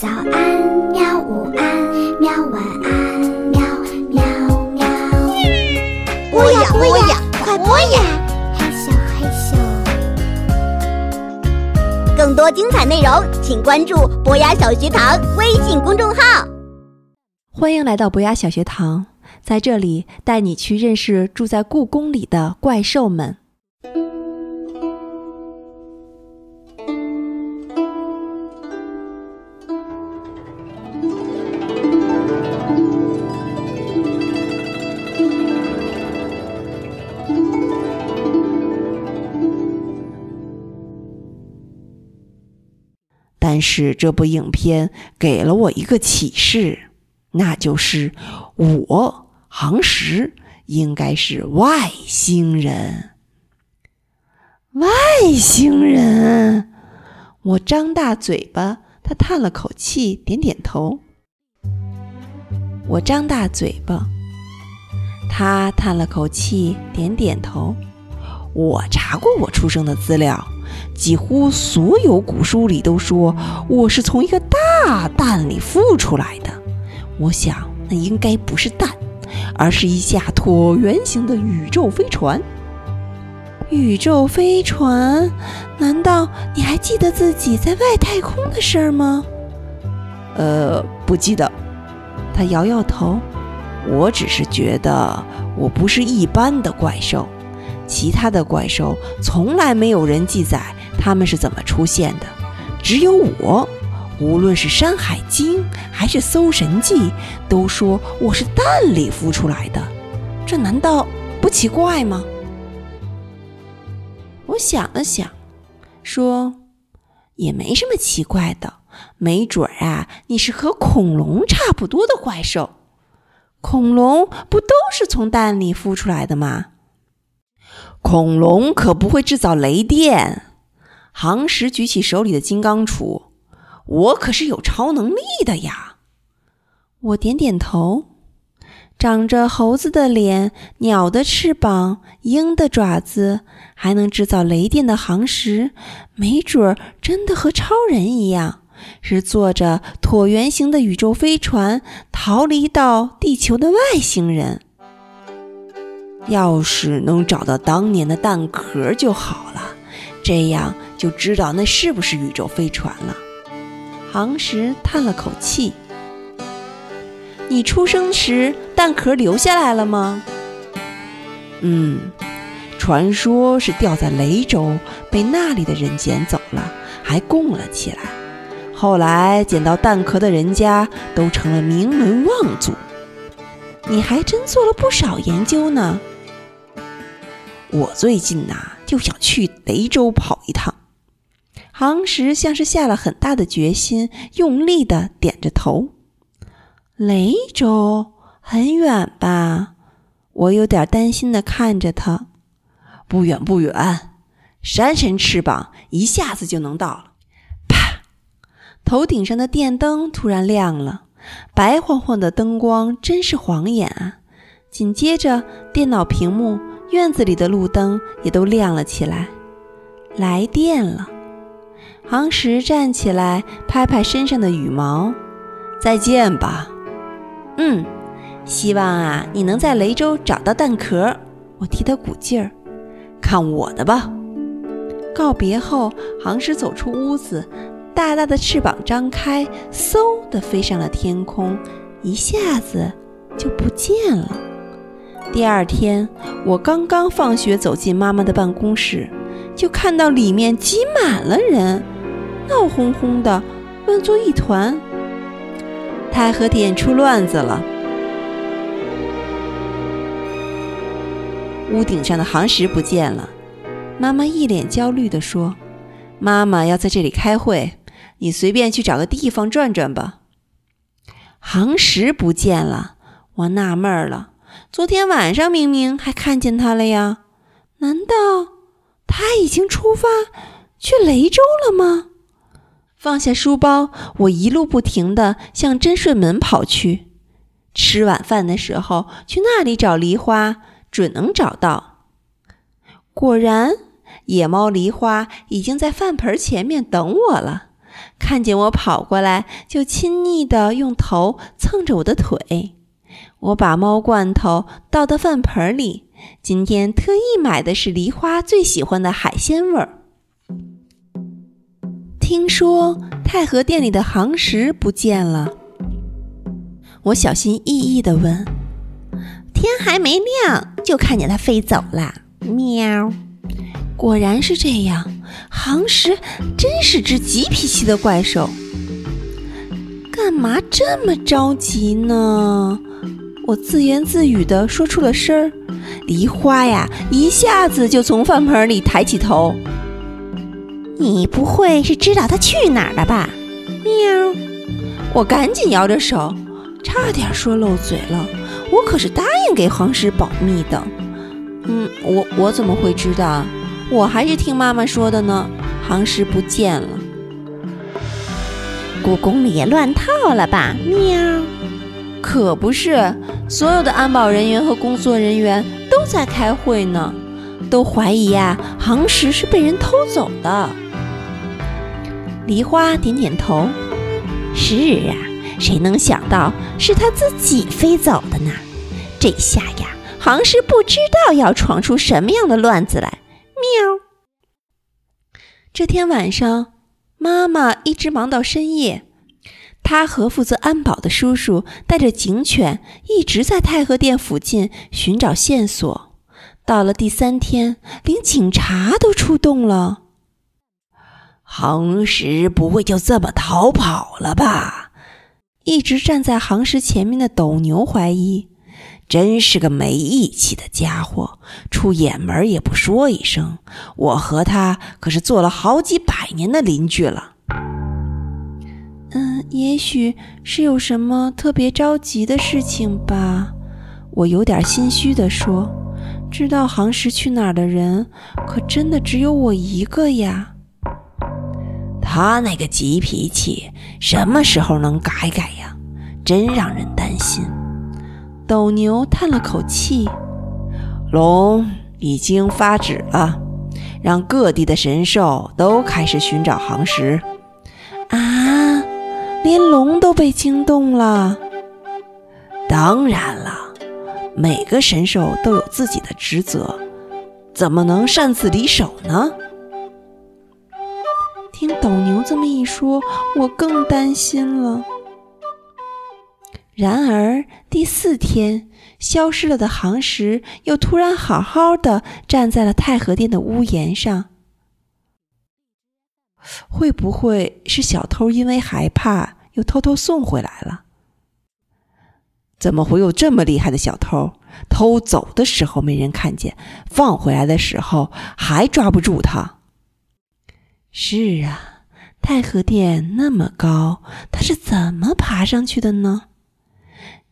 早安，喵！午安，喵！晚安，喵喵喵。播呀播呀，快播呀！害羞害羞。更多精彩内容，请关注博雅小学堂微信公众号。欢迎来到博雅小学堂，在这里带你去认识住在故宫里的怪兽们。但是这部影片给了我一个启示，那就是我杭石应该是外星人。外星人！我张大嘴巴，他叹了口气，点点头。我张大嘴巴，他叹了口气，点点头。我查过我出生的资料。几乎所有古书里都说我是从一个大蛋里孵出来的。我想那应该不是蛋，而是一架椭圆形的宇宙飞船。宇宙飞船？难道你还记得自己在外太空的事儿吗？呃，不记得。他摇摇头。我只是觉得我不是一般的怪兽。其他的怪兽从来没有人记载他们是怎么出现的，只有我，无论是《山海经》还是《搜神记》，都说我是蛋里孵出来的，这难道不奇怪吗？我想了想，说也没什么奇怪的，没准儿啊，你是和恐龙差不多的怪兽，恐龙不都是从蛋里孵出来的吗？恐龙可不会制造雷电。杭石举起手里的金刚杵，我可是有超能力的呀！我点点头。长着猴子的脸、鸟的翅膀、鹰的爪子，还能制造雷电的杭石，没准儿真的和超人一样，是坐着椭圆形的宇宙飞船逃离到地球的外星人。要是能找到当年的蛋壳就好了，这样就知道那是不是宇宙飞船了。航石叹了口气：“你出生时蛋壳留下来了吗？”“嗯，传说是掉在雷州，被那里的人捡走了，还供了起来。后来捡到蛋壳的人家都成了名门望族。你还真做了不少研究呢。”我最近呐就想去雷州跑一趟。杭石像是下了很大的决心，用力的点着头。雷州很远吧？我有点担心的看着他。不远不远，扇扇翅膀一下子就能到了。啪！头顶上的电灯突然亮了，白晃晃的灯光真是晃眼啊。紧接着，电脑屏幕。院子里的路灯也都亮了起来，来电了。杭石站起来，拍拍身上的羽毛，再见吧。嗯，希望啊，你能在雷州找到蛋壳。我替他鼓劲儿，看我的吧。告别后，杭石走出屋子，大大的翅膀张开，嗖的飞上了天空，一下子就不见了。第二天，我刚刚放学走进妈妈的办公室，就看到里面挤满了人，闹哄哄的，乱作一团。太和殿出乱子了，屋顶上的杭石不见了。妈妈一脸焦虑地说：“妈妈要在这里开会，你随便去找个地方转转吧。”杭石不见了，我纳闷了。昨天晚上明明还看见他了呀，难道他已经出发去雷州了吗？放下书包，我一路不停地向真顺门跑去。吃晚饭的时候去那里找梨花，准能找到。果然，野猫梨花已经在饭盆前面等我了，看见我跑过来，就亲昵地用头蹭着我的腿。我把猫罐头倒到饭盆里，今天特意买的是梨花最喜欢的海鲜味儿。听说太和殿里的航石不见了，我小心翼翼地问：“天还没亮就看见它飞走了。”喵，果然是这样。航石真是只急脾气的怪兽，干嘛这么着急呢？我自言自语地说出了声儿。梨花呀，一下子就从饭盆里抬起头。你不会是知道它去哪儿了吧？喵！我赶紧摇着手，差点说漏嘴了。我可是答应给航石保密的。嗯，我我怎么会知道？我还是听妈妈说的呢。杭石不见了，故宫里也乱套了吧？喵！可不是，所有的安保人员和工作人员都在开会呢，都怀疑呀，航石是被人偷走的。梨花点点头，是啊，谁能想到是他自己飞走的呢？这下呀，航石不知道要闯出什么样的乱子来。喵！这天晚上，妈妈一直忙到深夜。她和负责安保的叔叔带着警犬一直在太和殿附近寻找线索。到了第三天，连警察都出动了。航石不会就这么逃跑了吧？一直站在航石前面的斗牛怀疑。真是个没义气的家伙，出远门也不说一声。我和他可是做了好几百年的邻居了。嗯，也许是有什么特别着急的事情吧。我有点心虚地说：“知道航石去哪儿的人，可真的只有我一个呀。”他那个急脾气，什么时候能改改呀？真让人担心。斗牛叹了口气：“龙已经发旨了，让各地的神兽都开始寻找航食。”啊，连龙都被惊动了。当然了，每个神兽都有自己的职责，怎么能擅自离手呢？听斗牛这么一说，我更担心了。然而第四天，消失了的航石又突然好好的站在了太和殿的屋檐上。会不会是小偷因为害怕又偷偷送回来了？怎么会有这么厉害的小偷？偷走的时候没人看见，放回来的时候还抓不住他？是啊，太和殿那么高，他是怎么爬上去的呢？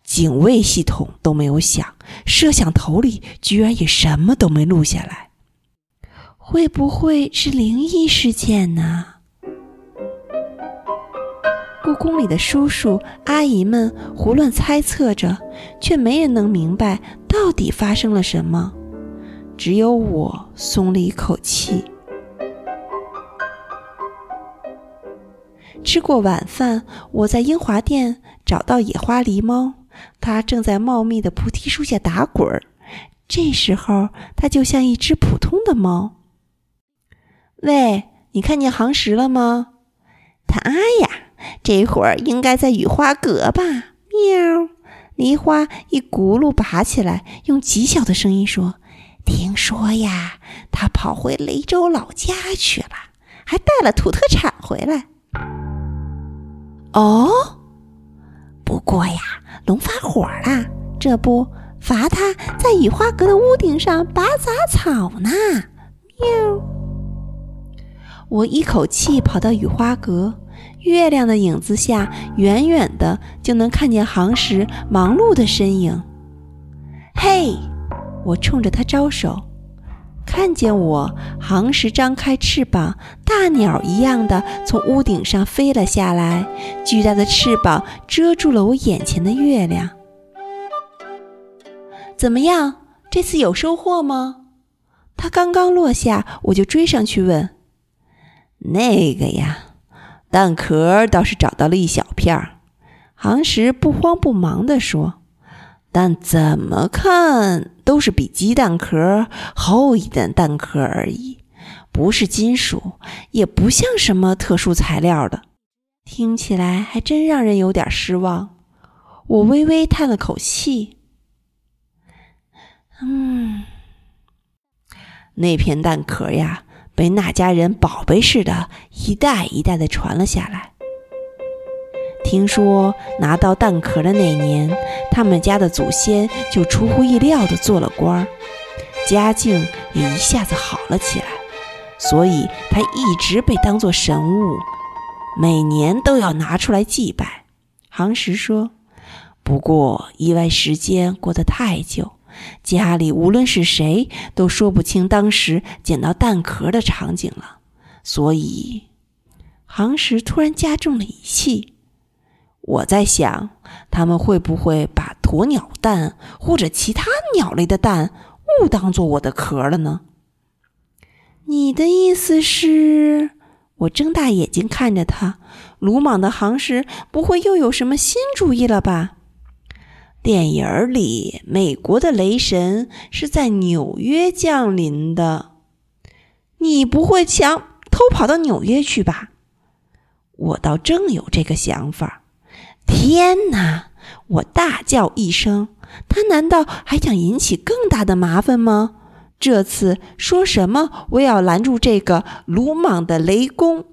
警卫系统都没有响，摄像头里居然也什么都没录下来，会不会是灵异事件呢？故宫里的叔叔阿姨们胡乱猜测着，却没人能明白到底发生了什么。只有我松了一口气。吃过晚饭，我在英华殿找到野花狸猫。它正在茂密的菩提树下打滚儿，这时候它就像一只普通的猫。喂，你看见航石了吗？它呀，这会儿应该在雨花阁吧？喵！梨花一轱辘拔起来，用极小的声音说：“听说呀，它跑回雷州老家去了，还带了土特产回来。”哦。不过呀，龙发火了，这不罚他在雨花阁的屋顶上拔杂草呢。喵！我一口气跑到雨花阁，月亮的影子下，远远的就能看见航石忙碌的身影。嘿，我冲着他招手。看见我，航石张开翅膀，大鸟一样的从屋顶上飞了下来。巨大的翅膀遮住了我眼前的月亮。怎么样？这次有收获吗？它刚刚落下，我就追上去问：“那个呀，蛋壳倒是找到了一小片儿。杭石不慌不忙地说：“但怎么看都是比鸡蛋壳厚一点蛋壳而已，不是金属，也不像什么特殊材料的。听起来还真让人有点失望。”我微微叹了口气：“嗯，那片蛋壳呀，被那家人宝贝似的，一代一代的传了下来。”听说拿到蛋壳的那年，他们家的祖先就出乎意料的做了官儿，家境也一下子好了起来，所以他一直被当作神物，每年都要拿出来祭拜。杭石说：“不过意外时间过得太久，家里无论是谁都说不清当时捡到蛋壳的场景了，所以……”杭石突然加重了语气。我在想，他们会不会把鸵鸟蛋或者其他鸟类的蛋误当做我的壳了呢？你的意思是？我睁大眼睛看着他，鲁莽的行时不会又有什么新主意了吧？电影里，美国的雷神是在纽约降临的，你不会想偷跑到纽约去吧？我倒正有这个想法。天哪！我大叫一声，他难道还想引起更大的麻烦吗？这次说什么，我也要拦住这个鲁莽的雷公。